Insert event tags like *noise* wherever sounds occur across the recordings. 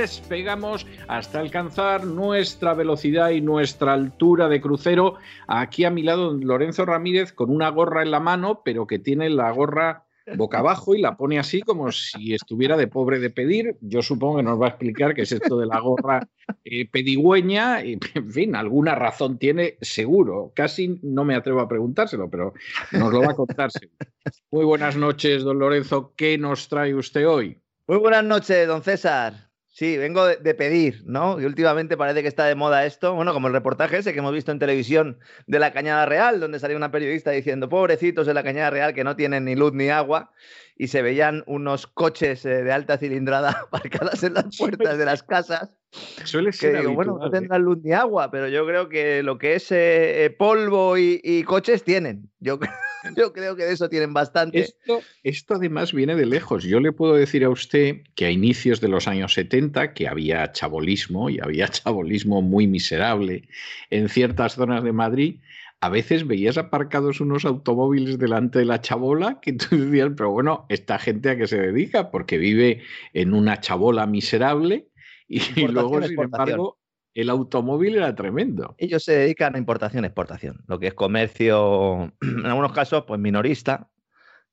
despegamos hasta alcanzar nuestra velocidad y nuestra altura de crucero. Aquí a mi lado Lorenzo Ramírez con una gorra en la mano, pero que tiene la gorra boca abajo y la pone así como si estuviera de pobre de pedir. Yo supongo que nos va a explicar qué es esto de la gorra eh, pedigüeña en fin, alguna razón tiene seguro. Casi no me atrevo a preguntárselo, pero nos lo va a contar. Muy buenas noches, don Lorenzo. ¿Qué nos trae usted hoy? Muy buenas noches, don César. Sí, vengo de, de pedir, ¿no? Y últimamente parece que está de moda esto. Bueno, como el reportaje ese que hemos visto en televisión de la Cañada Real, donde salía una periodista diciendo, pobrecitos de la Cañada Real que no tienen ni luz ni agua, y se veían unos coches eh, de alta cilindrada *laughs* aparcadas en las puertas de las casas. Suele Que ser digo, bueno, no ¿eh? tendrán luz ni agua, pero yo creo que lo que es eh, polvo y, y coches tienen. Yo, *laughs* yo creo que de eso tienen bastante. Esto, esto además viene de lejos. Yo le puedo decir a usted que a inicios de los años 70, que había chabolismo y había *laughs* chabolismo muy miserable en ciertas zonas de Madrid, a veces veías aparcados unos automóviles delante de la chabola que tú decías, pero bueno, esta gente a qué se dedica, porque vive en una chabola miserable y, luego, sin embargo, el automóvil era tremendo. Ellos se dedican a importación exportación, lo que es comercio, *clears throat* en algunos casos, pues minorista,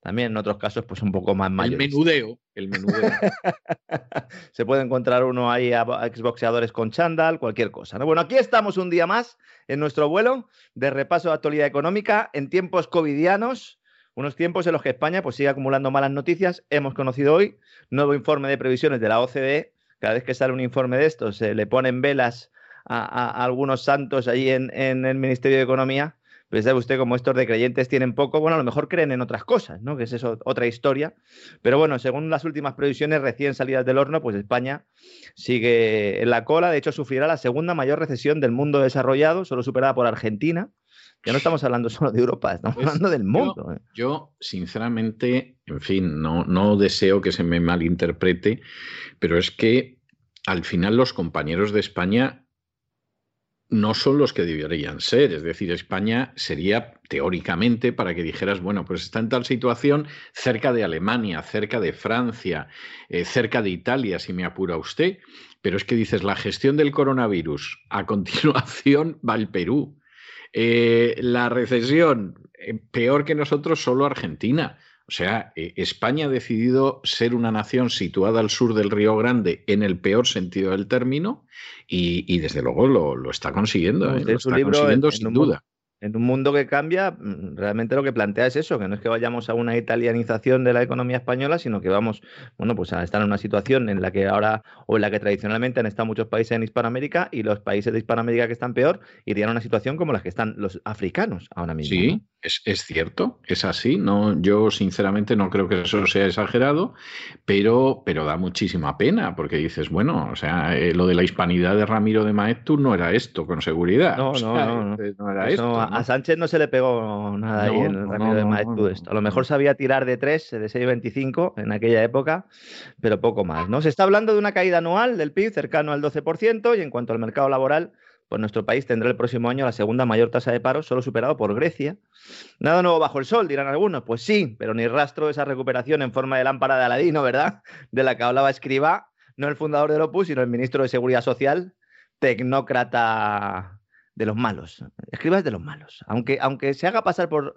también en otros casos, pues un poco más El mayorista. menudeo, el menudeo. *laughs* Se puede encontrar uno ahí a a exboxeadores con chándal, cualquier cosa. ¿no? Bueno, aquí estamos un día más en nuestro vuelo de repaso de actualidad económica en tiempos covidianos, unos tiempos en los que España pues, sigue acumulando malas noticias. Hemos conocido hoy nuevo informe de previsiones de la OCDE. Cada vez que sale un informe de estos, se le ponen velas a, algunos santos ahí en, en el Ministerio de Economía. Pues sabe usted, como estos de creyentes tienen poco, bueno, a lo mejor creen en otras cosas, ¿no? Que es eso, otra historia. Pero bueno, según las últimas previsiones recién salidas del horno, pues España sigue en la cola. De hecho, sufrirá la segunda mayor recesión del mundo desarrollado, solo superada por Argentina. Ya no estamos hablando solo de Europa, estamos Pues hablando del yo- mundo. ¿eh? Yo, sinceramente, en fin, no, no deseo que se me malinterprete, pero es que al final los compañeros de España no son los que deberían ser. Es decir, España sería teóricamente para que dijeras, bueno, pues está en tal situación cerca de Alemania, cerca de Francia, eh, cerca de Italia, si me apura usted. Pero es que dices, la gestión del coronavirus, a continuación va el Perú. Eh, la recesión, eh, peor que nosotros, solo Argentina. O sea, eh, España ha decidido ser una nación situada al sur del Río Grande en el peor sentido del término y, y desde luego lo, lo está consiguiendo. ¿eh? Lo está consiguiendo en sin duda. En un mundo que cambia, mm, realmente lo que plantea es eso, que no es que vayamos a una italianización de la economía española, sino que vamos, bueno, pues a estar en una situación en la que ahora, o en la que tradicionalmente han estado muchos países en Hispanoamérica, y los países de Hispanoamérica que están peor, irían a una situación como las que están los africanos ahora mismo. Sí, ¿no? Es, cierto, es así. No, yo sinceramente no creo que eso sea exagerado, pero, pero da muchísima pena porque dices, bueno, o sea, eh, lo de la hispanidad de Ramiro de Maeztu no era esto, con seguridad. No, no, no, era esto. A, Sánchez no se le pegó nada ahí en Ramiro de Maeztu esto. A lo mejor sabía tirar de 3, de 6,25 en aquella época, pero poco más. ¿no? Se está hablando de una caída anual del PIB cercano al 12% y en cuanto al mercado laboral pues nuestro país tendrá el próximo año la segunda mayor tasa de paro, solo superado por Grecia. Nada nuevo bajo el sol, dirán algunos. Pues sí, pero ni rastro de esa recuperación en forma de lámpara de Aladino, ¿verdad? *laughs* De la que hablaba Escriba, no el fundador del Opus, sino el ministro de Seguridad Social, tecnócrata de los malos. Escriba es de los malos. Aunque, aunque se haga pasar por,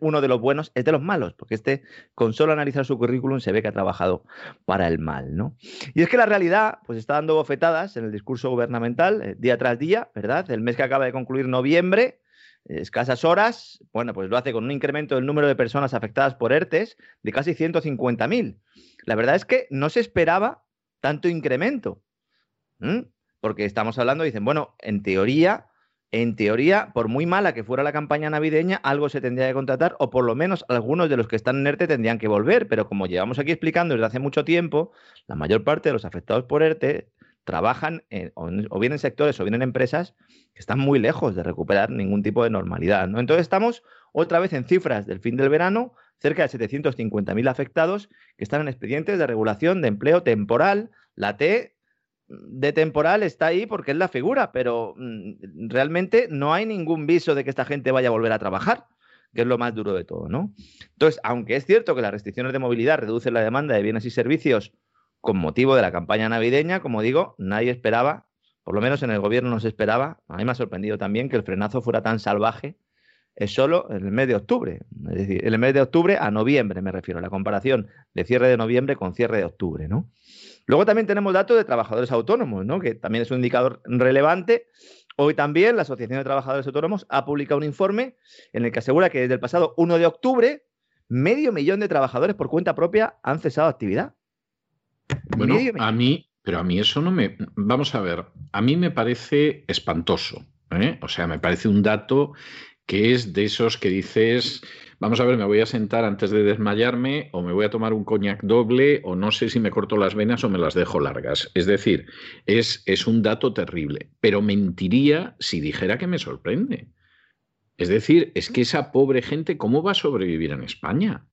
uno de los buenos, es de los malos, porque este, con solo analizar su currículum, se ve que ha trabajado para el mal, ¿no? Y es que la realidad, pues está dando bofetadas en el discurso gubernamental, eh, día tras día, ¿verdad? El mes que acaba de concluir noviembre, escasas horas, bueno, pues lo hace con un incremento del número de personas afectadas por ERTES de casi 150.000. La verdad es que no se esperaba tanto incremento. Porque estamos hablando, dicen, bueno, en teoría en teoría, por muy mala que fuera la campaña navideña, algo se tendría que contratar o por lo menos algunos de los que están en ERTE tendrían que volver. Pero como llevamos aquí explicando desde hace mucho tiempo, la mayor parte de los afectados por ERTE trabajan o, bien en sectores o bien en empresas que están muy lejos de recuperar ningún tipo de normalidad. ¿no? Entonces estamos otra vez en cifras del fin del verano, cerca de 750.000 afectados que están en expedientes de regulación de empleo temporal, la T de temporal está ahí porque es la figura, pero mm, realmente no hay ningún viso de que esta gente vaya a volver a trabajar, que es lo más duro de todo, ¿no? Entonces, aunque es cierto que las restricciones de movilidad reducen la demanda de bienes y servicios con motivo de la campaña navideña, como digo, nadie esperaba, por lo menos en el gobierno no se esperaba, a mí me ha sorprendido también que el frenazo fuera tan salvaje es solo en el mes de octubre. Es decir, en el mes de octubre a noviembre me refiero, la comparación de cierre de noviembre con cierre de octubre, ¿no? Luego también tenemos datos de trabajadores autónomos, ¿no? que también es un indicador relevante. Hoy también la Asociación de Trabajadores Autónomos ha publicado un informe en el que asegura que desde el pasado 1 de octubre, medio millón de trabajadores por cuenta propia han cesado actividad. Bueno, a mí, pero a mí eso no me... Vamos a ver, a mí me parece espantoso. ¿eh? O sea, me parece un dato que es de esos que dices vamos a ver, me voy a sentar antes de desmayarme o me voy a tomar un coñac doble o no sé si me corto las venas o me las dejo largas. Es decir, es, es un dato terrible, pero mentiría si dijera que me sorprende. Es decir, es que esa pobre gente, ¿cómo va a sobrevivir en España?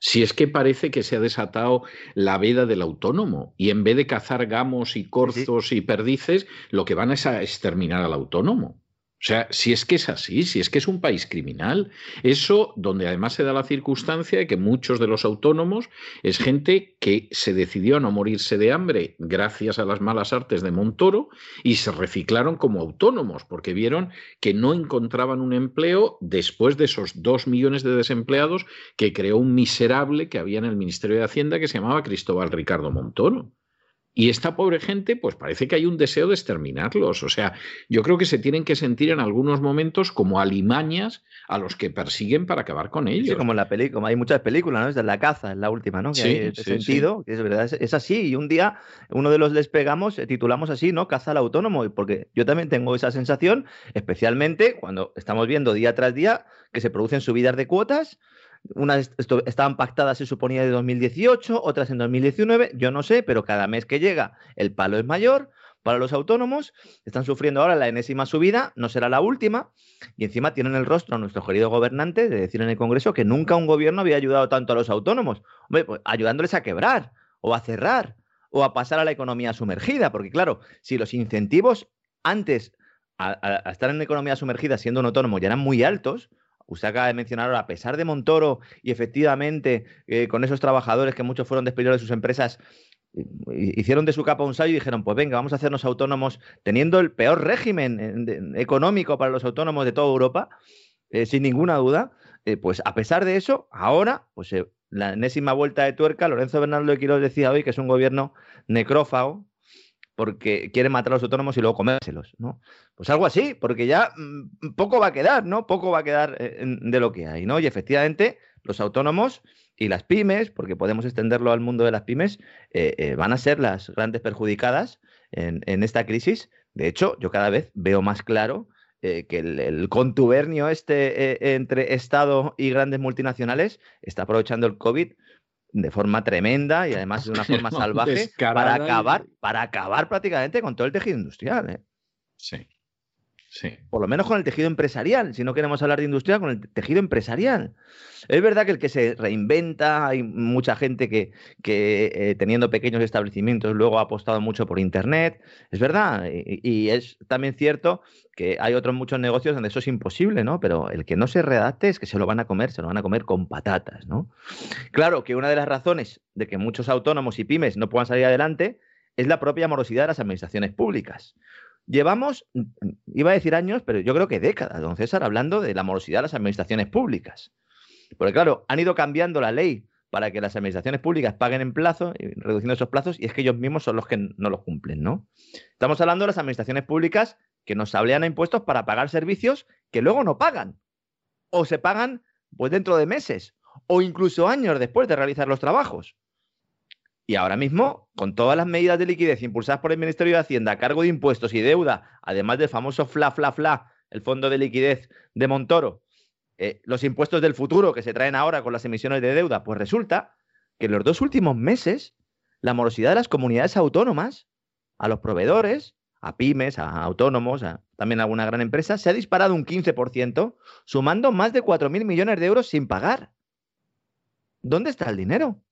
Si es que parece que se ha desatado la veda del autónomo y en vez de cazar gamos y corzos y perdices, lo que van es a exterminar al autónomo. O sea, si es que es así, si es que es un país criminal, eso donde además se da la circunstancia de que muchos de los autónomos es gente que se decidió a no morirse de hambre gracias a las malas artes de Montoro y se reciclaron como autónomos porque vieron que no encontraban un empleo después de esos dos millones de desempleados que creó un miserable que había en el Ministerio de Hacienda que se llamaba Cristóbal Ricardo Montoro. Y esta pobre gente, pues parece que hay un deseo de exterminarlos. O sea, yo creo que se tienen que sentir en algunos momentos como alimañas a los que persiguen para acabar con ellos. Sí, como en la película, hay muchas películas, ¿no? Es de la caza, es la última, ¿no? Que sí, hay sentido, que es verdad, es, así. Y un día, uno de los despegamos, eh, titulamos así, ¿no? Caza al autónomo, porque yo también tengo esa sensación, especialmente cuando estamos viendo día tras día que se producen subidas de cuotas unas estaban pactadas, se suponía, de 2018, otras en 2019, yo no sé, pero cada mes que llega el palo es mayor. Para los autónomos, están sufriendo ahora la enésima subida, no será la última, y encima tienen el rostro a nuestro querido gobernante de decir en el Congreso que nunca un gobierno había ayudado tanto a los autónomos, Hombre, pues, ayudándoles a quebrar o a cerrar o a pasar a la economía sumergida, porque claro, si los incentivos antes a, estar en economía sumergida siendo un autónomo ya eran muy altos, Usted acaba de mencionar ahora, a pesar de Montoro y efectivamente eh, con esos trabajadores que muchos fueron despedidos de sus empresas, hicieron de su capa un sallo y dijeron, pues venga, vamos a hacernos autónomos teniendo el peor régimen económico para los autónomos de toda Europa, eh, sin ninguna duda. Eh, pues a pesar de eso, ahora, pues la enésima vuelta de tuerca, Lorenzo Bernardo de Quiroz decía hoy que es un gobierno necrófago, porque quieren matar a los autónomos y luego comérselos, ¿no? Pues algo así, porque ya mm, poco va a quedar, ¿no? Poco va a quedar eh, de lo que hay, ¿no? Y efectivamente, los autónomos y las pymes, porque podemos extenderlo al mundo de las pymes, eh, eh, van a ser las grandes perjudicadas en, esta crisis. De hecho, yo cada vez veo más claro que el, contubernio este entre Estado y grandes multinacionales está aprovechando el COVID de forma tremenda y además de una *laughs* forma salvaje para acabar, para acabar prácticamente con todo el tejido industrial. ¿eh? Sí. Por lo menos con el tejido empresarial, si no queremos hablar de industria, con el tejido empresarial. Es verdad que el que se reinventa, hay mucha gente que, eh, teniendo pequeños establecimientos luego ha apostado mucho por Internet, es verdad, y, es también cierto que hay otros muchos negocios donde eso es imposible, ¿no? Pero el que no se redacte es que se lo van a comer, se lo van a comer con patatas, ¿no? Claro que una de las razones de que muchos autónomos y pymes no puedan salir adelante es la propia morosidad de las administraciones públicas. Llevamos, iba a decir años, pero yo creo que décadas, don César, hablando de la morosidad de las administraciones públicas. Porque claro, han ido cambiando la ley para que las administraciones públicas paguen en plazo, reduciendo esos plazos, y es que ellos mismos son los que no los cumplen, ¿no? Estamos hablando de las administraciones públicas que nos hablean a impuestos para pagar servicios que luego no pagan. O se pagan pues dentro de meses, o incluso años después de realizar los trabajos. Y ahora mismo, con todas las medidas de liquidez impulsadas por el Ministerio de Hacienda a cargo de impuestos y deuda, además del famoso FLA, FLA, FLA, el fondo de liquidez de Montoro, eh, los impuestos del futuro que se traen ahora con las emisiones de deuda, pues resulta que en los dos últimos meses la morosidad de las comunidades autónomas, a los proveedores, a pymes, a autónomos, a también a alguna gran empresa, se ha disparado un 15%, sumando más de 4.000 millones de euros sin pagar. ¿Dónde está el dinero?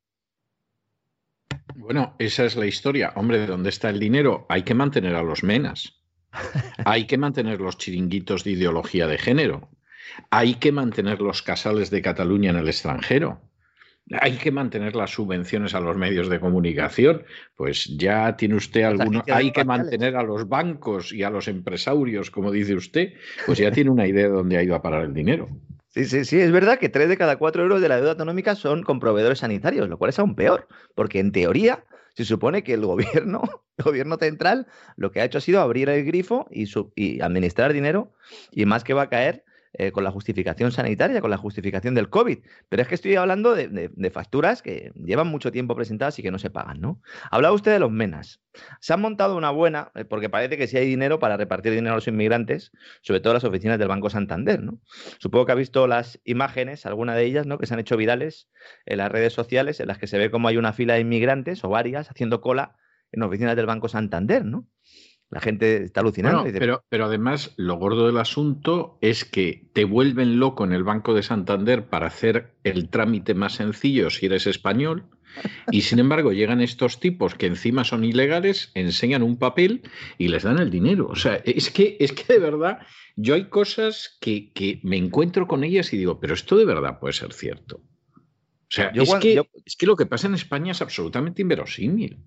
Bueno, esa es la historia. Hombre, ¿de dónde está el dinero? Hay que mantener a los menas. *laughs* Hay que mantener los chiringuitos de ideología de género. Hay que mantener los casales de Cataluña en el extranjero. Hay que mantener las subvenciones a los medios de comunicación. Pues ya tiene usted alguno. Hay que mantener a los bancos y a los empresarios, como dice usted. Pues ya tiene una idea de dónde ha ido a parar el dinero. Sí, sí, sí, es verdad que tres de cada cuatro euros de la deuda autonómica son con proveedores sanitarios, lo cual es aún peor, porque en teoría se supone que el gobierno, *laughs* el gobierno central, lo que ha hecho ha sido abrir el grifo y, y administrar dinero, y más que va a caer eh, con la justificación sanitaria, con la justificación del COVID. Pero es que estoy hablando de, facturas que llevan mucho tiempo presentadas y que no se pagan, ¿no? Hablaba usted de los menas. Se han montado una buena, eh, porque parece que sí hay dinero para repartir dinero a los inmigrantes, sobre todo las oficinas del Banco Santander, ¿no? Supongo que ha visto las imágenes, alguna de ellas, ¿no? Que se han hecho virales en las redes sociales, en las que se ve como hay una fila de inmigrantes o varias haciendo cola en oficinas del Banco Santander, ¿no? La gente está alucinando. pero, pero además, lo gordo del asunto es que te vuelven loco en el Banco de Santander para hacer el trámite más sencillo si eres español. Y sin embargo, llegan estos tipos que encima son ilegales, enseñan un papel y les dan el dinero. O sea, es que, es que de verdad, yo hay cosas que, que me encuentro con ellas y digo, pero esto de verdad puede ser cierto. O sea, es, que, es que lo que pasa en España es absolutamente inverosímil.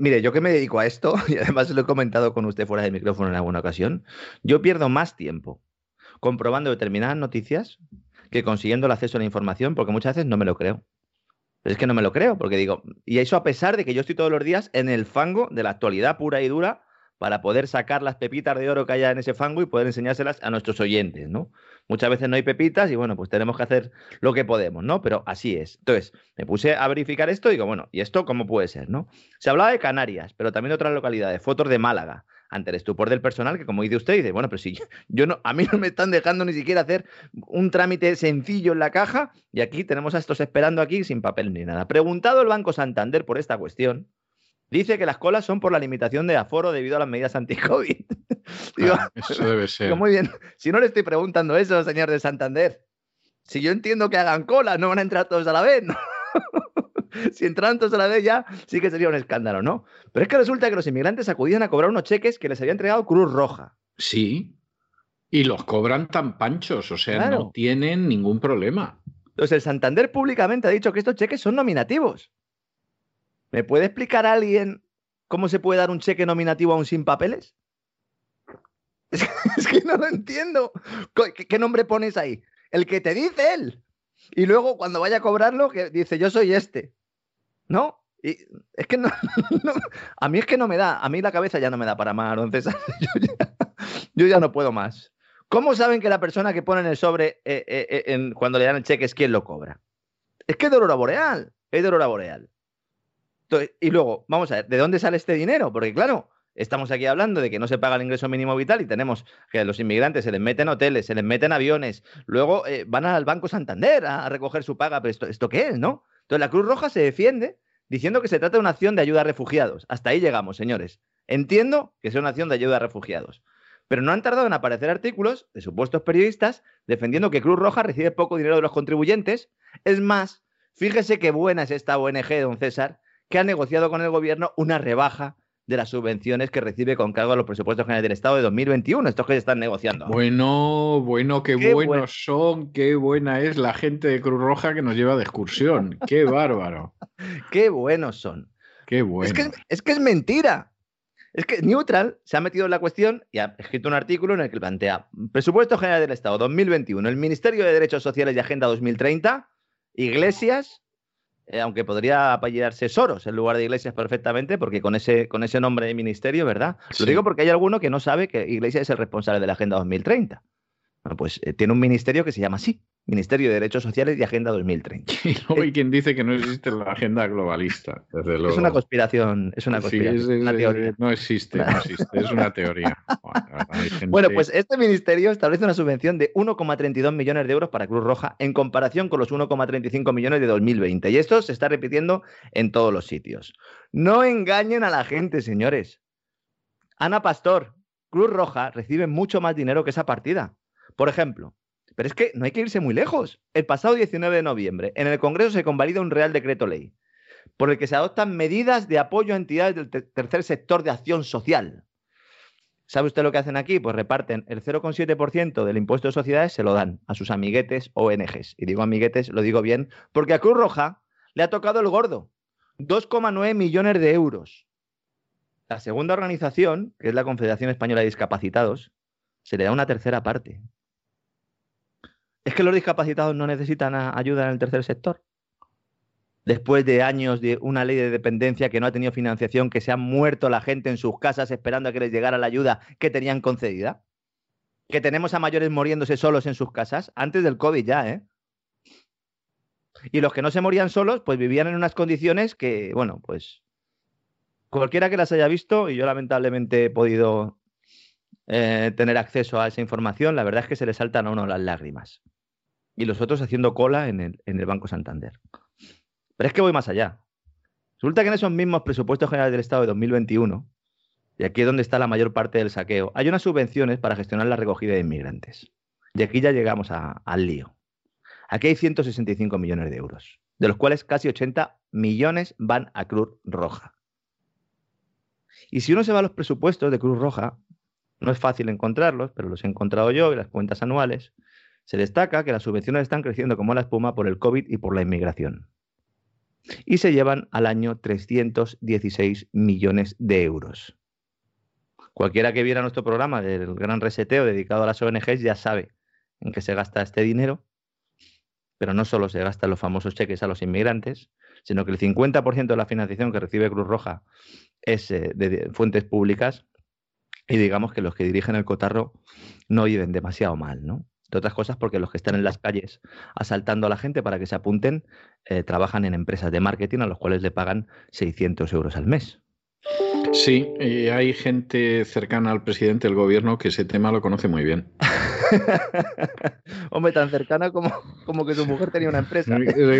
Mire, yo que me dedico a esto, *laughs* y además lo he comentado con usted fuera del micrófono en alguna ocasión, yo pierdo más tiempo comprobando determinadas noticias que consiguiendo el acceso a la información, porque muchas veces no me lo creo. Pero es que no me lo creo, porque digo, y eso a pesar de que yo estoy todos los días en el fango de la actualidad pura y dura para poder sacar las pepitas de oro que haya en ese fango y poder enseñárselas a nuestros oyentes, ¿no? Muchas veces no hay pepitas y bueno, pues tenemos que hacer lo que podemos, ¿no? Pero así es. Entonces, me puse a verificar esto y digo, bueno, ¿y esto cómo puede ser, no? Se hablaba de Canarias, pero también de otras localidades, fotos de Málaga, ante el estupor del personal, que como dice usted, dice, bueno, pero si *laughs* yo, no, a mí no me están dejando ni siquiera hacer un trámite sencillo en la caja y aquí tenemos a estos esperando aquí sin papel ni nada. Preguntado el Banco Santander por esta cuestión, Dice que las colas son por la limitación de aforo debido a las medidas anti-COVID. *laughs* Ah, eso debe ser. muy bien. Si no le estoy preguntando eso, señor de Santander. Si yo entiendo que hagan cola, no van a entrar todos a la vez, ¿no? *laughs* si entraran todos a la vez ya, sí que sería un escándalo, ¿no? Pero es que resulta que los inmigrantes acudían a cobrar unos cheques que les había entregado Cruz Roja. Sí. Y los cobran tan panchos, o sea, no tienen ningún problema. Entonces, el Santander públicamente ha dicho que estos cheques son nominativos. ¿Me puede explicar alguien cómo se puede dar un cheque nominativo a un sin papeles? *laughs* Es que, no lo entiendo. ¿Qué, nombre pones ahí? El que te dice él. Y luego cuando vaya a cobrarlo, que dice yo soy este. ¿No? Y es que no, *laughs* a mí es que no me da, a mí la cabeza ya no me da para más, entonces *laughs* yo ya, no puedo más. ¿Cómo saben que la persona que pone en el sobre eh, eh, eh, cuando le dan el cheque es quien lo cobra? Es que es boreal, es aurora boreal y luego, vamos a ver, ¿de dónde sale este dinero? Porque claro, estamos aquí hablando de que no se paga el ingreso mínimo vital y tenemos que los inmigrantes se les meten hoteles, se les meten aviones, luego eh, van al Banco Santander a, recoger su paga, pero esto, ¿esto qué es, no? Entonces la Cruz Roja se defiende diciendo que se trata de una acción de ayuda a refugiados. Hasta ahí llegamos, señores. Entiendo que sea una acción de ayuda a refugiados. Pero no han tardado en aparecer artículos de supuestos periodistas defendiendo que Cruz Roja recibe poco dinero de los contribuyentes. Es más, fíjese qué buena es esta ONG, don César, que ha negociado con el gobierno una rebaja de las subvenciones que recibe con cargo a los presupuestos generales del Estado de 2021, estos que se están negociando. Bueno, bueno, qué, buenos son, qué buena es la gente de Cruz Roja que nos lleva de excursión, qué *laughs* bárbaro. qué buenos son. Qué bueno. Es que es, que es mentira. Es que Neutral se ha metido en la cuestión y ha escrito un artículo en el que plantea Presupuesto General del Estado 2021, el Ministerio de Derechos Sociales y Agenda 2030, Iglesias, eh, aunque podría apellidarse Soros en lugar de Iglesias perfectamente, porque con ese, con ese nombre de ministerio, ¿verdad? Lo digo porque hay alguno que no sabe que Iglesias es el responsable de la Agenda 2030. Bueno, pues eh, tiene un ministerio que se llama así, Ministerio de Derechos Sociales y Agenda 2030. *laughs* Y luego hay quien dice que no existe la agenda globalista. Es una conspiración, es una conspiración. teoría. No existe, no existe, es una teoría. *laughs* Bueno, pues este ministerio establece una subvención de 1,32 millones de euros para Cruz Roja en comparación con los 1,35 millones de 2020. Y esto se está repitiendo en todos los sitios. No engañen a la gente, señores. Ana Pastor, Cruz Roja recibe mucho más dinero que esa partida. Por ejemplo, pero es que no hay que irse muy lejos. El pasado 19 de noviembre, en el Congreso se convalida un Real Decreto Ley por el que se adoptan medidas de apoyo a entidades del tercer sector de acción social. ¿Sabe usted lo que hacen aquí? Pues reparten el 0,7% del impuesto de sociedades, se lo dan a sus amiguetes ONGs. Y digo amiguetes, lo digo bien, porque a Cruz Roja le ha tocado el gordo. 2,9 millones de euros. La segunda organización, que es la Confederación Española de Discapacitados, se le da una tercera parte. ¿Es que los discapacitados no necesitan ayuda en el tercer sector? Después de años de una ley de dependencia que no ha tenido financiación, que se ha muerto la gente en sus casas esperando a que les llegara la ayuda que tenían concedida. Que tenemos a mayores muriéndose solos en sus casas, antes del COVID ya, ¿eh? Y los que no se morían solos, pues vivían en unas condiciones que, bueno, pues cualquiera que las haya visto, y yo lamentablemente he podido eh, tener acceso a esa información, la verdad es que se le saltan a uno las lágrimas y los otros haciendo cola en el, en el Banco Santander. Pero es que voy más allá. Resulta que en esos mismos presupuestos generales del Estado de 2021, y aquí es donde está la mayor parte del saqueo, hay unas subvenciones para gestionar la recogida de inmigrantes. Y aquí ya llegamos al lío. Aquí hay 165 millones de euros, de los cuales casi 80 millones van a Cruz Roja. Y si uno se va a los presupuestos de Cruz Roja, no es fácil encontrarlos, pero los he encontrado yo y las cuentas anuales, se destaca que las subvenciones están creciendo como la espuma por el COVID y por la inmigración. Y se llevan al año 316 millones de euros. Cualquiera que viera nuestro programa del gran reseteo dedicado a las ONGs ya sabe en qué se gasta este dinero, pero no solo se gastan los famosos cheques a los inmigrantes, sino que el 50% de la financiación que recibe Cruz Roja es eh, de fuentes públicas y digamos que los que dirigen el cotarro no viven demasiado mal, ¿no? De otras cosas porque los que están en las calles asaltando a la gente para que se apunten eh, trabajan en empresas de marketing a los cuales le pagan 600 euros al mes. Sí, y hay gente cercana al presidente del gobierno que ese tema lo conoce muy bien. *laughs* Hombre, tan cercana como, como que su mujer tenía una empresa.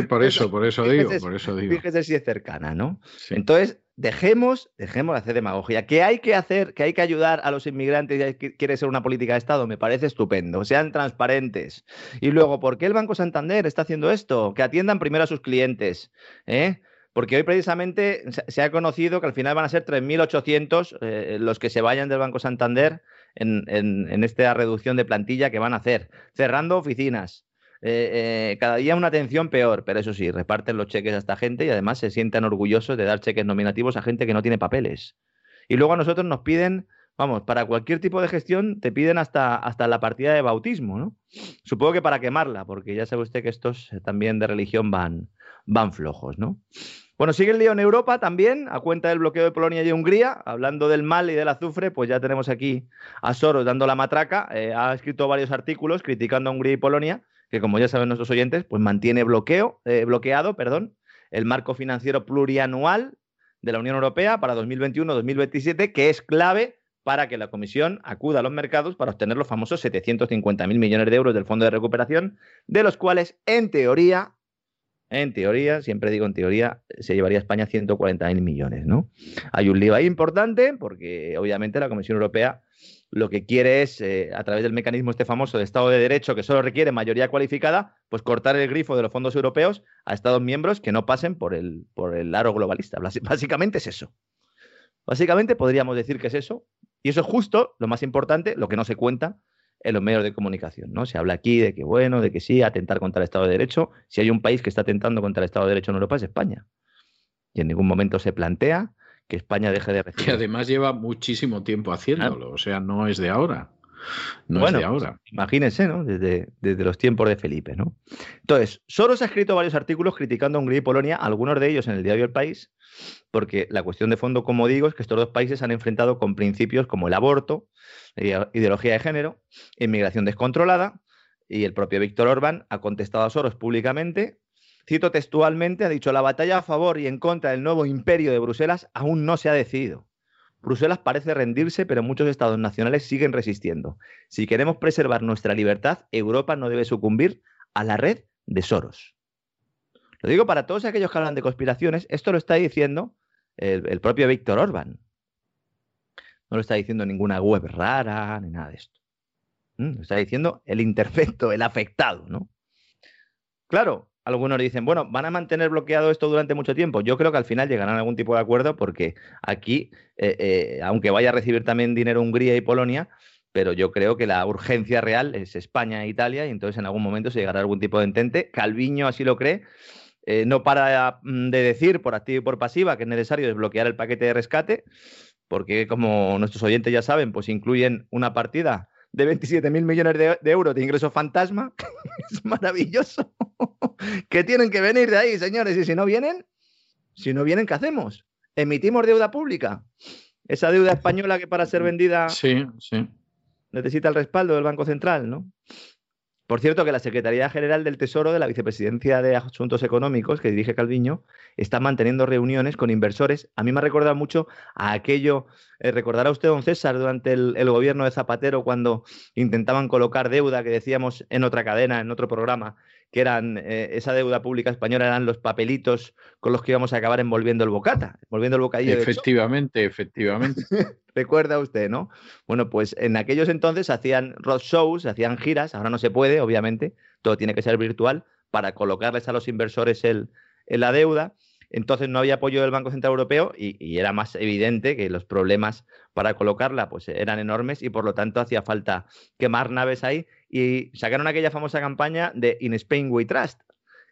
Por eso, por eso *laughs* digo, por eso digo. Fíjese si es cercana, ¿no? Entonces, dejemos, dejemos de hacer demagogia. ¿Qué hay que hacer? ¿Que hay que ayudar a los inmigrantes y quiere ser una política de Estado? Me parece estupendo. Sean transparentes. Y luego, ¿por qué el Banco Santander está haciendo esto? Que atiendan primero a sus clientes. ¿eh? Porque hoy precisamente se ha conocido que al final van a ser 3.800 eh, los que se vayan del Banco Santander en, en, esta reducción de plantilla que van a hacer, cerrando oficinas. Eh, eh, cada día una atención peor, pero eso sí, reparten los cheques a esta gente y además se sientan orgullosos de dar cheques nominativos a gente que no tiene papeles. Y luego a nosotros nos piden, vamos, para cualquier tipo de gestión te piden hasta, hasta la partida de bautismo, ¿no? Supongo que para quemarla, porque ya sabe usted que estos también de religión van, van flojos, ¿no? Bueno, sigue el lío en Europa también, a cuenta del bloqueo de Polonia y Hungría. Hablando del mal y del azufre, pues ya tenemos aquí a Soros dando la matraca. Eh, ha escrito varios artículos criticando a Hungría y Polonia, que como ya saben nuestros oyentes, pues mantiene bloqueo, eh, bloqueado perdón, el marco financiero plurianual de la Unión Europea para 2021-2027, que es clave para que la Comisión acuda a los mercados para obtener los famosos 750.000 millones de euros del Fondo de Recuperación, de los cuales, en teoría, en teoría, siempre digo en teoría, se llevaría a España 140.000 millones, ¿no? Hay un ahí importante porque obviamente la Comisión Europea lo que quiere es, eh, a través del mecanismo este famoso de Estado de Derecho, que solo requiere mayoría cualificada, pues cortar el grifo de los fondos europeos a Estados miembros que no pasen por el, por el aro globalista. *laughs* Básicamente es eso. Básicamente podríamos decir que es eso. Y eso es justo, lo más importante, lo que no se cuenta en los medios de comunicación. ¿no? Se habla aquí de que, bueno, de que sí, atentar contra el Estado de Derecho. Si hay un país que está atentando contra el Estado de Derecho en Europa es España. Y en ningún momento se plantea que España deje de recibir. Que además lleva muchísimo tiempo haciéndolo, o sea, no es de ahora. No es de ahora. Imagínense, ¿no? Desde, desde, los tiempos de Felipe, ¿no? Entonces, Soros ha escrito varios artículos criticando a Hungría y Polonia, algunos de ellos en el diario El País, porque la cuestión de fondo, como digo, es que estos dos países han enfrentado con principios como el aborto, ideología de género, inmigración descontrolada, y el propio Víctor Orbán ha contestado a Soros públicamente. Cito textualmente, ha dicho, la batalla a favor y en contra del nuevo imperio de Bruselas aún no se ha decidido. Bruselas parece rendirse, pero muchos estados nacionales siguen resistiendo. Si queremos preservar nuestra libertad, Europa no debe sucumbir a la red de Soros. Lo digo para todos aquellos que hablan de conspiraciones, esto lo está diciendo el, propio Víctor Orban. No lo está diciendo ninguna web rara ni nada de esto. ¿Mm? Lo está diciendo el imperfecto, el afectado, ¿no? Claro, algunos dicen, bueno, van a mantener bloqueado esto durante mucho tiempo. Yo creo que al final llegarán a algún tipo de acuerdo porque aquí, eh, eh, aunque vaya a recibir también dinero Hungría y Polonia, pero yo creo que la urgencia real es España e Italia y entonces en algún momento se llegará a algún tipo de entente. Calviño así lo cree eh, no para mm, de decir por activa y por pasiva que es necesario desbloquear el paquete de rescate, porque como nuestros oyentes ya saben, pues incluyen una partida de 27.000 millones de, euros de ingreso fantasma. *laughs* es maravilloso. que tienen que venir de ahí, señores. Y si no vienen, si no vienen, ¿qué hacemos? Emitimos deuda pública. Esa deuda española que para ser *laughs* vendida sí, sí. necesita el respaldo del Banco Central, ¿no? Por cierto, que la Secretaría General del Tesoro de la Vicepresidencia de Asuntos Económicos, que dirige Calviño, está manteniendo reuniones con inversores. A mí me ha recordado mucho a aquello, eh, recordará usted, don César, durante el, gobierno de Zapatero, cuando intentaban colocar deuda, que decíamos en otra cadena, en otro programa, que eran eh, esa deuda pública española, eran los papelitos con los que íbamos a acabar envolviendo el bocata, envolviendo el bocadillo. Efectivamente, efectivamente. *laughs* Recuerda usted, ¿no? Bueno, pues en aquellos entonces hacían road shows, hacían giras, ahora no se puede, obviamente, todo tiene que ser virtual, para colocarles a los inversores el, la deuda. Entonces no había apoyo del Banco Central Europeo y, y, era más evidente que los problemas para colocarla pues eran enormes y por lo tanto hacía falta quemar naves ahí y sacaron aquella famosa campaña de In Spain We Trust,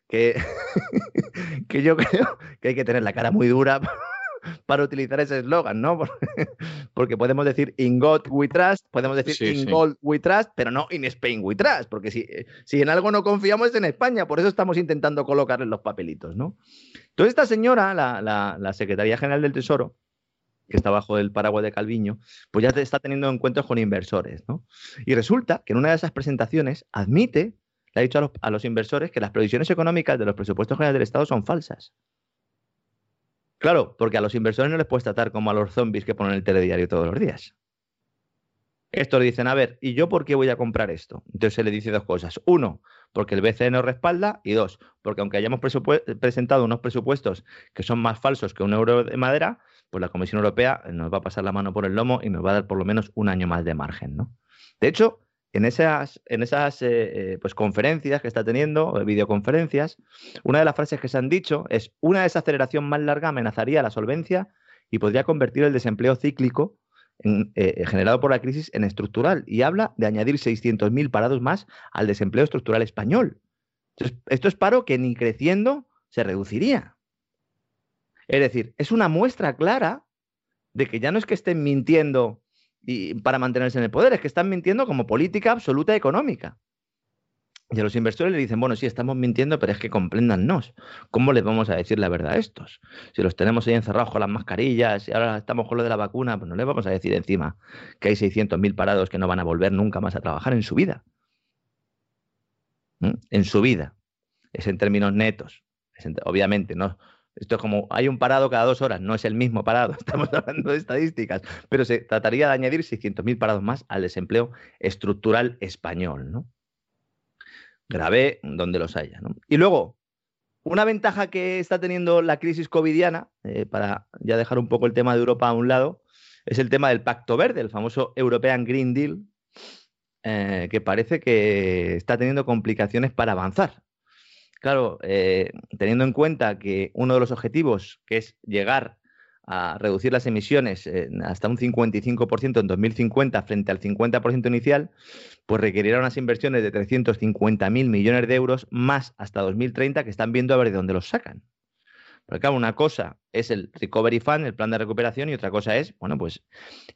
que, *laughs* que yo creo que hay que tener la cara muy dura *laughs* para utilizar ese eslogan, ¿no? *laughs* Porque podemos decir in God we trust, podemos decir in gold we trust, pero no in Spain we trust, porque si, si en algo no confiamos es en España, por eso estamos intentando colocarle los papelitos, ¿no? Entonces esta señora, la, la, la Secretaría General del Tesoro, que está bajo el paraguas de Calviño, pues ya está teniendo encuentros con inversores, ¿no? Y resulta que en una de esas presentaciones admite, le ha dicho a los, inversores que las previsiones económicas de los presupuestos generales del Estado son falsas. Claro, porque a los inversores no les puedes tratar como a los zombies que ponen el telediario todos los días. Estos dicen, a ver, ¿y yo por qué voy a comprar esto? Entonces se le dice dos cosas. Uno, porque el BCE nos respalda. Y dos, porque aunque hayamos presentado unos presupuestos que son más falsos que un euro de madera, pues la Comisión Europea nos va a pasar la mano por el lomo y nos va a dar por lo menos un año más de margen. ¿no? De hecho, en esas, en esas eh, eh, pues conferencias que está teniendo, videoconferencias, una de las frases que se han dicho es una desaceleración más larga amenazaría la solvencia y podría convertir el desempleo cíclico generado por la crisis en estructural. Y habla de añadir 600.000 parados más al desempleo estructural español. esto es paro que ni creciendo se reduciría. Es decir, es una muestra clara de que ya no es que estén mintiendo y para mantenerse en el poder, es que están mintiendo como política absoluta económica. Y a los inversores le dicen, bueno, sí, estamos mintiendo, pero es que compréndannos. ¿Cómo les vamos a decir la verdad a estos? Si los tenemos ahí encerrados con las mascarillas y ahora estamos con lo de la vacuna, pues no les vamos a decir encima que hay 600.000 parados que no van a volver nunca más a trabajar en su vida. ¿Mm? En su vida. Es en términos netos. obviamente, no, Esto es como hay un parado cada dos horas, no es el mismo parado, *laughs* estamos hablando de estadísticas, pero se trataría de añadir 600.000 parados más al desempleo estructural español, ¿no? Grave donde los haya, ¿no? Y luego, una ventaja que está teniendo la crisis covidiana, eh, para ya dejar un poco el tema de Europa a un lado, es el tema del Pacto Verde, el famoso European Green Deal, eh, que parece que está teniendo complicaciones para avanzar. Claro, eh, teniendo en cuenta que uno de los objetivos, que es llegar a reducir las emisiones hasta un 55% en 2050 frente al 50% inicial, pues requerirá unas inversiones de 350.000 millones de euros más hasta 2030 que están viendo a ver de dónde los sacan. Porque claro, una cosa es el Recovery Fund, el plan de recuperación, y otra cosa es, bueno, pues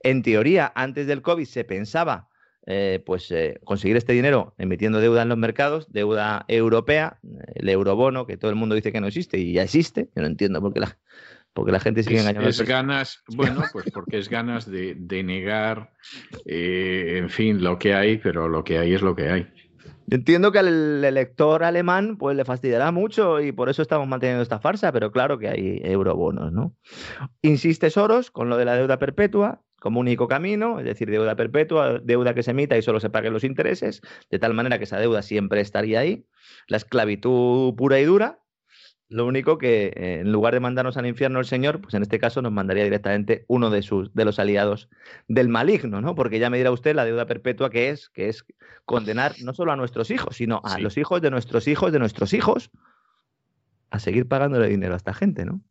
en teoría antes del COVID se pensaba eh, pues eh, conseguir este dinero emitiendo deuda en los mercados, deuda europea, el eurobono, que todo el mundo dice que no existe y ya existe. Yo no entiendo por qué la, porque la gente sigue engañando. Es, ganas, bueno, pues porque es ganas de, negar, eh, en fin, lo que hay, pero lo que hay es lo que hay. Yo entiendo que al elector alemán pues le fastidiará mucho y por eso estamos manteniendo esta farsa, pero claro que hay eurobonos, ¿no? Insiste Soros con lo de la deuda perpetua, como único camino, es decir, deuda perpetua, deuda que se emita y solo se paguen los intereses, de tal manera que esa deuda siempre estaría ahí. La esclavitud pura y dura. Lo único que eh, en lugar de mandarnos al infierno el Señor, pues en este caso nos mandaría directamente uno de sus de los aliados del maligno, ¿no? Porque ya me dirá usted la deuda perpetua que es, que es condenar no solo a nuestros hijos, sino a los hijos de nuestros hijos de nuestros hijos a seguir pagándole dinero a esta gente, ¿no?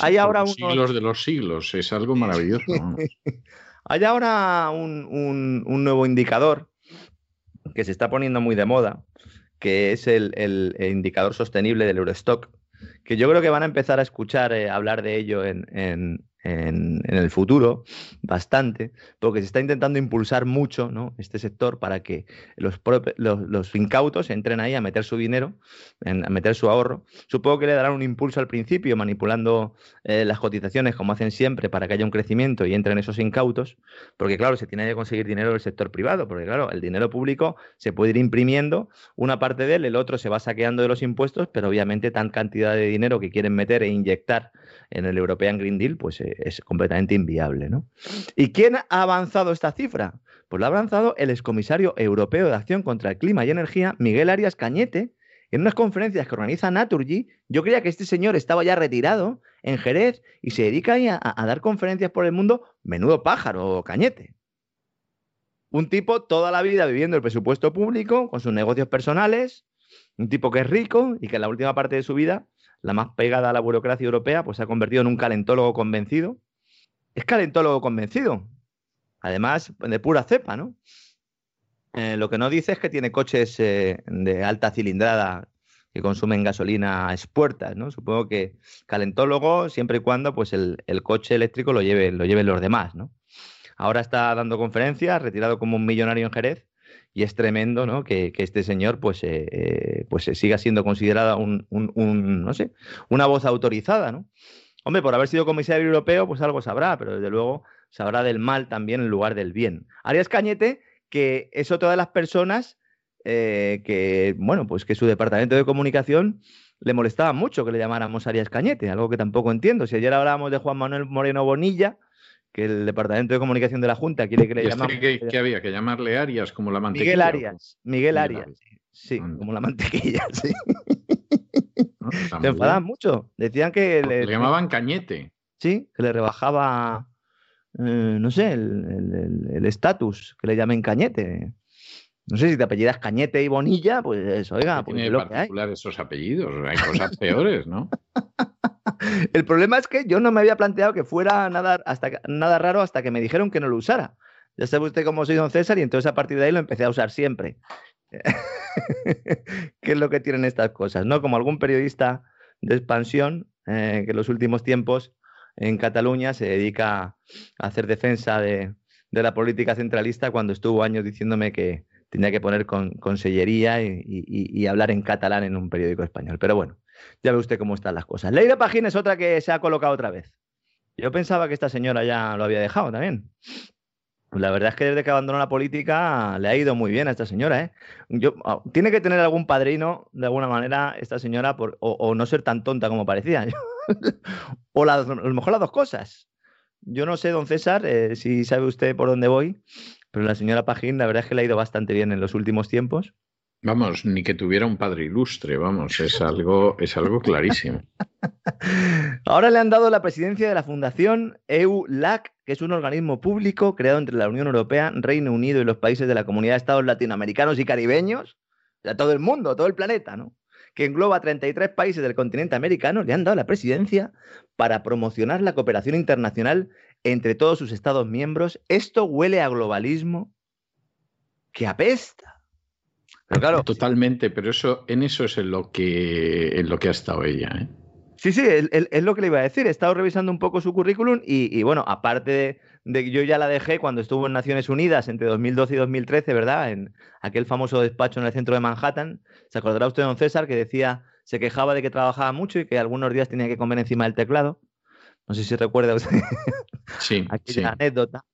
Hay ahora unos... siglos de los siglos, es algo maravilloso. *laughs* Hay ahora un, nuevo indicador que se está poniendo muy de moda, que es el, indicador sostenible del Eurostock, que yo creo que van a empezar a escuchar eh, hablar de ello en, en, el futuro bastante, porque se está intentando impulsar mucho ¿no? este sector para que los, los, incautos entren ahí a meter su dinero, a meter su ahorro. Supongo que le darán un impulso al principio manipulando eh, las cotizaciones como hacen siempre para que haya un crecimiento y entren esos incautos, porque claro, se tiene que conseguir dinero del sector privado, porque claro, el dinero público se puede ir imprimiendo una parte de él, el otro se va saqueando de los impuestos, pero obviamente tan cantidad de dinero que quieren meter e inyectar en el European Green Deal, pues eh, es completamente inviable. ¿no? ¿Y quién ha avanzado esta cifra? Pues lo ha avanzado el excomisario europeo de Acción contra el Clima y Energía, Miguel Arias Cañete, en unas conferencias que organiza Naturgy. Yo creía que este señor estaba ya retirado en Jerez y se dedica a, a dar conferencias por el mundo. Menudo pájaro, Cañete. Un tipo toda la vida viviendo el presupuesto público, con sus negocios personales, un tipo que es rico y que en la última parte de su vida la más pegada a la burocracia europea, pues se ha convertido en un calentólogo convencido. Es calentólogo convencido. Además, de pura cepa, ¿no? Eh, lo que no dice es que tiene coches eh, de alta cilindrada que consumen gasolina a expuertas, ¿no? Supongo que calentólogo siempre y cuando pues el, coche eléctrico lo, lleve, lo lleven los demás, ¿no? Ahora está dando conferencias, retirado como un millonario en Jerez, y es tremendo ¿no? que, este señor pues, eh, eh, pues siga siendo considerada una voz autorizada. ¿no? Hombre, por haber sido comisario europeo, pues algo sabrá, pero desde luego sabrá del mal también en lugar del bien. Arias Cañete, que es otra de las personas eh, que, bueno, pues que su departamento de comunicación le molestaba mucho que le llamáramos Arias Cañete, algo que tampoco entiendo. Si ayer hablábamos de Juan Manuel Moreno Bonilla, que el Departamento de Comunicación de la Junta quiere que le llamemos... ¿Qué, había? ¿Que llamarle Arias como la mantequilla? Miguel Arias, Miguel Arias, sí, como la mantequilla, *laughs* sí. Se enfadaban mucho, decían que... Le, llamaban Cañete. Sí, que le rebajaba, eh, no sé, el estatus, que le llamen Cañete. No sé si te apellidas Cañete y Bonilla, pues oiga, pues tiene lo particular esos apellidos, hay cosas peores, ¿no? *laughs* El problema es que yo no me había planteado que fuera nada, hasta, nada raro hasta que me dijeron que no lo usara. Ya sabe usted cómo soy don César y entonces a partir de ahí lo empecé a usar siempre. *laughs* ¿Qué es lo que tienen estas cosas? ¿No? Como algún periodista de expansión eh, que en los últimos tiempos en Cataluña se dedica a hacer defensa de, la política centralista cuando estuvo años diciéndome que tenía que poner con, consellería y hablar en catalán en un periódico español. Pero bueno, ya ve usted cómo están las cosas. Leire Pajín es otra que se ha colocado otra vez. Yo pensaba que esta señora ya lo había dejado también. La verdad es que desde que abandonó la política le ha ido muy bien a esta señora. ¿eh? Ah, tiene que tener algún padrino, de alguna manera, esta señora, o, no ser tan tonta como parecía. *laughs* o a lo mejor las dos cosas. Yo no sé, don César, eh, si sabe usted por dónde voy, pero la señora Pajín, la verdad es que le ha ido bastante bien en los últimos tiempos. Vamos, ni que tuviera un padre ilustre, vamos, es algo, es algo clarísimo. *laughs* Ahora le han dado la presidencia de la Fundación EULAC, que es un organismo público creado entre la Unión Europea, Reino Unido y los países de la Comunidad de Estados Latinoamericanos y Caribeños, o sea, todo el mundo, todo el planeta, ¿no? Que engloba 33 países del continente americano, le han dado la presidencia para promocionar la cooperación internacional entre todos sus Estados miembros. Esto huele a globalismo que apesta claro, Totalmente, pero eso, en eso es en lo que, en lo que ha estado ella. ¿eh? Sí, sí, es, lo que le iba a decir. He estado revisando un poco su currículum y, bueno, aparte de, yo ya la dejé cuando estuvo en Naciones Unidas entre 2012 y 2013, ¿verdad? En aquel famoso despacho en el centro de Manhattan. ¿Se acordará usted, don César, que decía, se quejaba de que trabajaba mucho y que algunos días tenía que comer encima del teclado? No sé si recuerda usted *laughs* sí, *laughs* aquella anécdota.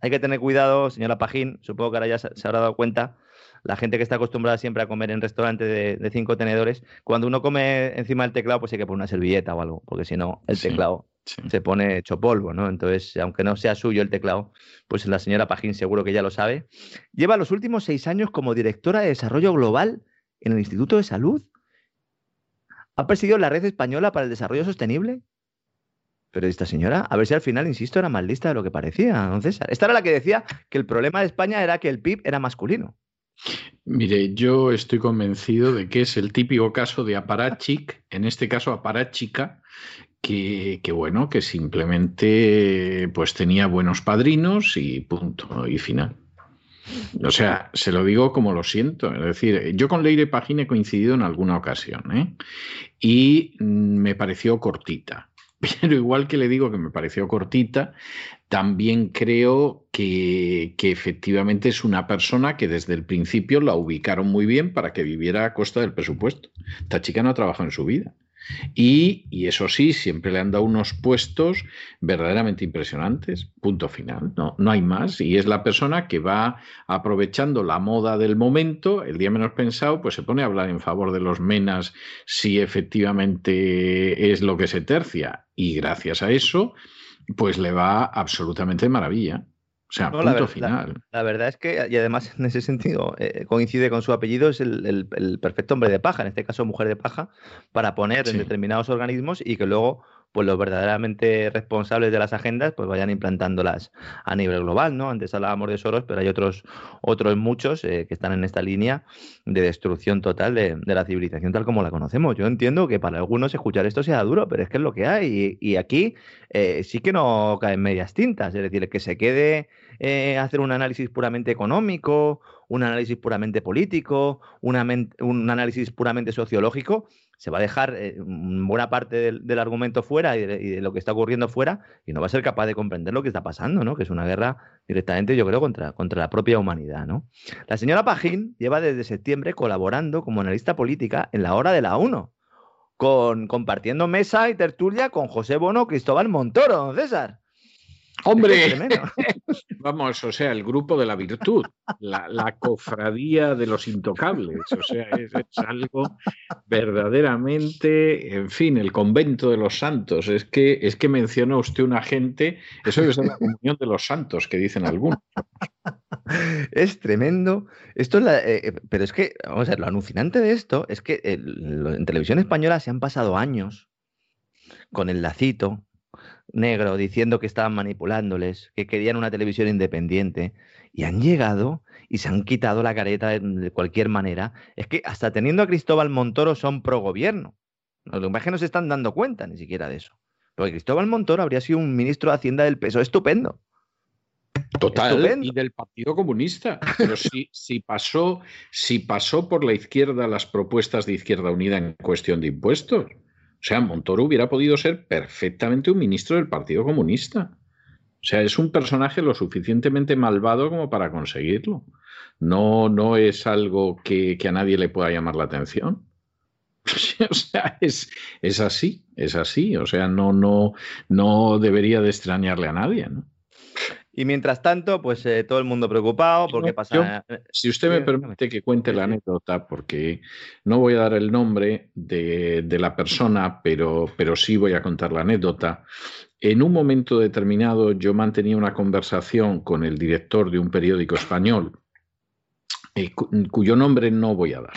Hay que tener cuidado, señora Pajín, supongo que ahora ya se habrá dado cuenta la gente que está acostumbrada siempre a comer en restaurantes de, cinco tenedores, cuando uno come encima del teclado, pues hay que poner una servilleta o algo, porque si no, el teclado se pone hecho polvo, ¿no? Entonces, aunque no sea suyo el teclado, pues la señora Pajín seguro que ya lo sabe. Lleva los últimos seis años como directora de desarrollo global en el Instituto de Salud. Ha presidido la Red Española para el Desarrollo Sostenible. Pero esta señora, a ver si al final, insisto, era más lista de lo que parecía, don César. Esta era la que decía que el problema de España era que el PIB era masculino. Mire, yo estoy convencido de que es el típico caso de aparachic, en este caso aparachica, que, que, bueno, que simplemente pues tenía buenos padrinos y punto, y final. O sea, se lo digo como lo siento. Es decir, yo con Leire Pagine he coincidido en alguna ocasión ¿eh? y me pareció cortita. *laughs* Pero igual que le digo que me pareció cortita, también creo que, efectivamente es una persona que desde el principio la ubicaron muy bien para que viviera a costa del presupuesto. Esta chica no ha trabajado en su vida. Y, eso sí, siempre le han dado unos puestos verdaderamente impresionantes. Punto final. No, no hay más. Y es la persona que va aprovechando la moda del momento, el día menos pensado, pues se pone a hablar en favor de los menas si efectivamente es lo que se tercia. Y gracias a eso, pues le va absolutamente maravilla. O sea, punto final. La, verdad es que, y además *laughs* en ese sentido eh, coincide con su apellido, es el, perfecto hombre de paja, en este caso mujer de paja, para poner en determinados organismos y que luego pues los verdaderamente responsables de las agendas pues vayan implantándolas a nivel global, ¿no? Antes hablábamos de Soros, pero hay otros, otros muchos eh, que están en esta línea de destrucción total de, la civilización tal como la conocemos. Yo entiendo que para algunos escuchar esto sea duro, pero es que es lo que hay. Y, aquí eh, sí que no caen medias tintas, es decir, que se quede eh, hacer un análisis puramente económico, un análisis puramente político, un análisis puramente sociológico, se va a dejar eh, buena parte del, argumento fuera y de, lo que está ocurriendo fuera y no va a ser capaz de comprender lo que está pasando, ¿no? Que es una guerra directamente, yo creo, contra, contra la propia humanidad, ¿no? La señora Pajín lleva desde septiembre colaborando como analista política en la hora de la UNO, con, compartiendo mesa y tertulia con José Bono, Cristóbal Montoro, don César. Hombre, *laughs* vamos, o sea, el grupo de la virtud, la, cofradía de los intocables, o sea, es, algo verdaderamente, en fin, el convento de los santos. Es que, es que menciona usted una gente, eso es la comunión de los santos que dicen algunos. Es tremendo. Esto eh, eh, pero es que, vamos a ver, lo alucinante de esto es que en televisión española se han pasado años con el lacito, negro diciendo que estaban manipulándoles, que querían una televisión independiente, y han llegado y se han quitado la careta de, cualquier manera. Es que hasta teniendo a Cristóbal Montoro son pro gobierno. Los que no se están dando cuenta ni siquiera de eso. Porque Cristóbal Montoro habría sido un ministro de Hacienda del peso estupendo. Total, y del Partido Comunista. Pero si, si, pasó, si pasó por la izquierda las propuestas de Izquierda Unida en cuestión de impuestos. O sea, Montoro hubiera podido ser perfectamente un ministro del Partido Comunista. O sea, es un personaje lo suficientemente malvado como para conseguirlo. No, no es algo que, a nadie le pueda llamar la atención. *laughs* O sea, es, es, así, es así. O sea, no, no, no debería de extrañarle a nadie. ¿no? Y mientras tanto, pues eh, todo el mundo preocupado porque pasa. Eh, si usted me permite que cuente la anécdota, porque no voy a dar el nombre de, la persona, pero, pero sí voy a contar la anécdota. En un momento determinado, yo mantenía una conversación con el director de un periódico español, eh, cuyo nombre no voy a dar.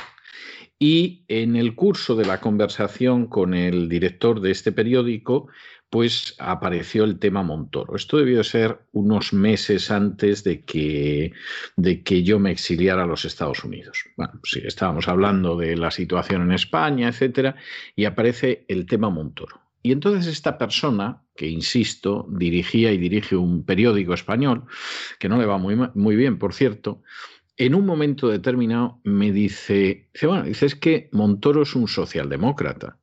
Y en el curso de la conversación con el director de este periódico, pues apareció el tema Montoro. Esto debió ser unos meses antes de que, de que yo me exiliara a los Estados Unidos. Bueno, sí, estábamos hablando de la situación en España, etcétera, y aparece el tema Montoro. Y entonces esta persona, que insisto, dirigía y dirige un periódico español, que no le va muy, muy bien, por cierto, en un momento determinado me dice, dice, bueno, dice, que Montoro es un socialdemócrata.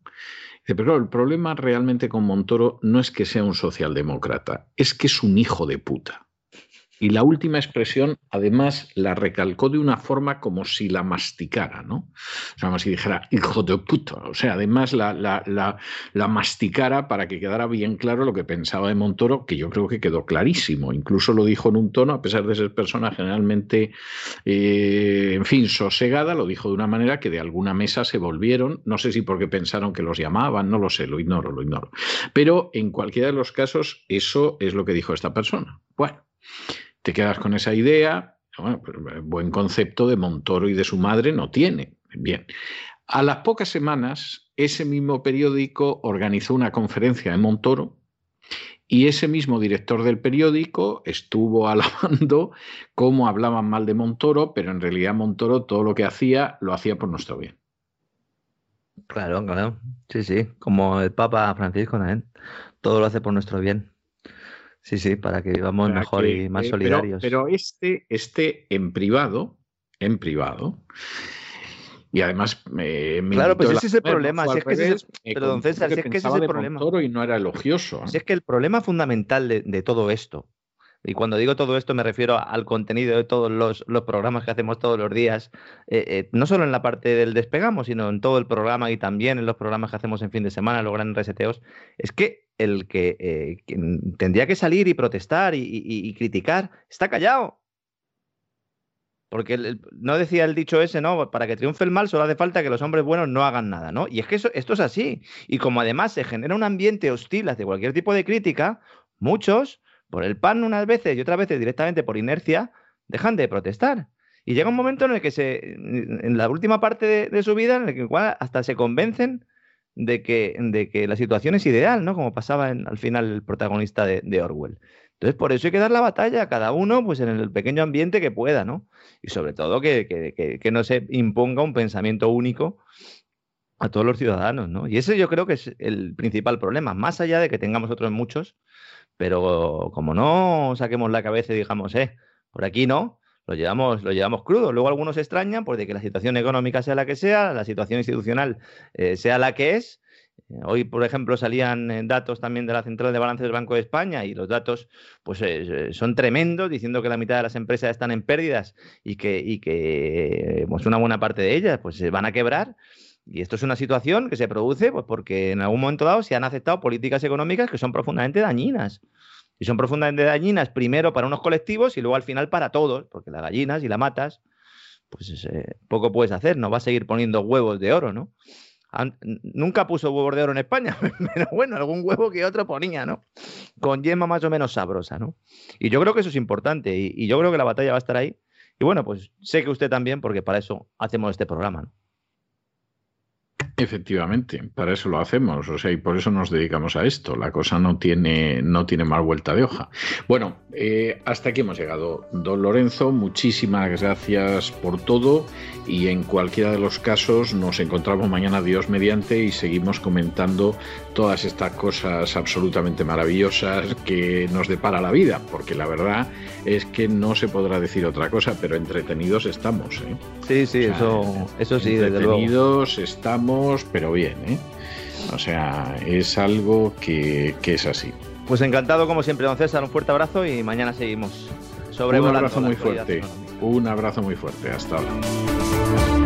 Pero el problema realmente con Montoro no es que sea un socialdemócrata, es que es un hijo de puta. Y la última expresión, además, la recalcó de una forma como si la masticara, ¿no? O sea, como si dijera, hijo de puta. O sea, además la, la, la, masticara para que quedara bien claro lo que pensaba de Montoro, que yo creo que quedó clarísimo. Incluso lo dijo en un tono, a pesar de ser persona generalmente, eh, en fin, sosegada, lo dijo de una manera que de alguna mesa se volvieron. No sé si porque pensaron que los llamaban, no lo sé, lo ignoro, lo ignoro. Pero en cualquiera de los casos, eso es lo que dijo esta persona. Bueno te quedas con esa idea, bueno, pues, eh, buen concepto de Montoro y de su madre no tiene. Bien. A las pocas semanas, ese mismo periódico organizó una conferencia en Montoro y ese mismo director del periódico estuvo *laughs* alabando cómo hablaban mal de Montoro, pero en realidad Montoro todo lo que hacía lo hacía por nuestro bien. Claro, claro. Sí, sí. Como el Papa Francisco también. Todo lo hace por nuestro bien. Sí, sí, para que vivamos mejor y más eh, solidarios. Pero, este, este en privado, en privado, y además me, Claro, pues ese es el problema. Si es que ese pero don César, si es que ese es el problema. y no era elogioso. Si es que el problema fundamental de, todo esto, y cuando digo todo esto me refiero al contenido de todos los, programas que hacemos todos los días, eh, eh, no solo en la parte del despegamos, sino en todo el programa y también en los programas que hacemos en fin de semana, los grandes reseteos, es que el que, eh, tendría que salir y protestar y, criticar, está callado. Porque no decía el dicho ese, ¿no? Para que triunfe el mal solo hace falta que los hombres buenos no hagan nada, ¿no? Y es que esto es así. Y como además se genera un ambiente hostil hacia cualquier tipo de crítica, muchos, por el pan unas veces y otras veces directamente por inercia, dejan de protestar. Y llega un momento en el que se, en la última parte de, su vida, en el que hasta se convencen de que, de que la situación es ideal, ¿no? Como pasaba en, al final el protagonista de, Orwell. Entonces, por eso hay que dar la batalla a cada uno, pues en el pequeño ambiente que pueda, ¿no? Y sobre todo que, que, no se imponga un pensamiento único a todos los ciudadanos, ¿no? Y ese yo creo que es el principal problema, más allá de que tengamos otros muchos, pero como no saquemos la cabeza y digamos, eh, por aquí no, lo llevamos, lo llevamos crudo. Luego algunos se extrañan pues, de que la situación económica sea la que sea, la situación institucional eh, sea la que es. Eh, hoy, por ejemplo, salían eh, datos también de la Central de Balance del Banco de España y los datos pues, son tremendos, diciendo que la mitad de las empresas están en pérdidas y que, y que pues, una buena parte de ellas pues, se van a quebrar. Y esto es una situación que se produce pues, porque en algún momento dado se han aceptado políticas económicas que son profundamente dañinas y son profundamente dañinas primero para unos colectivos y luego al final para todos, porque las gallinas y la matas, pues eh, poco puedes hacer, no vas a seguir poniendo huevos de oro, ¿no? nunca puso huevos de oro en España, *laughs* pero bueno, algún huevo que otro ponía, ¿no? Con yema más o menos sabrosa, ¿no? Y yo creo que eso es importante y, y yo creo que la batalla va a estar ahí. Y bueno, pues sé que usted también, porque para eso hacemos este programa, ¿no? Efectivamente, para eso lo hacemos, o sea, y por eso nos dedicamos a esto. La cosa no tiene, no tiene más vuelta de hoja. Bueno, eh, hasta aquí hemos llegado. Don Lorenzo, muchísimas gracias por todo y en cualquiera de los casos nos encontramos mañana Dios mediante y seguimos comentando todas estas cosas absolutamente maravillosas que nos depara la vida, porque la verdad es que no se podrá decir otra cosa, pero entretenidos estamos. ¿eh? Sí, sí, eso, eso sí, desde luego. Entretenidos estamos pero bien, ¿eh? O sea, es algo que, es así. Pues encantado como siempre, don César, un fuerte abrazo y mañana seguimos sobre Un abrazo muy fuerte, un abrazo muy fuerte, hasta ahora.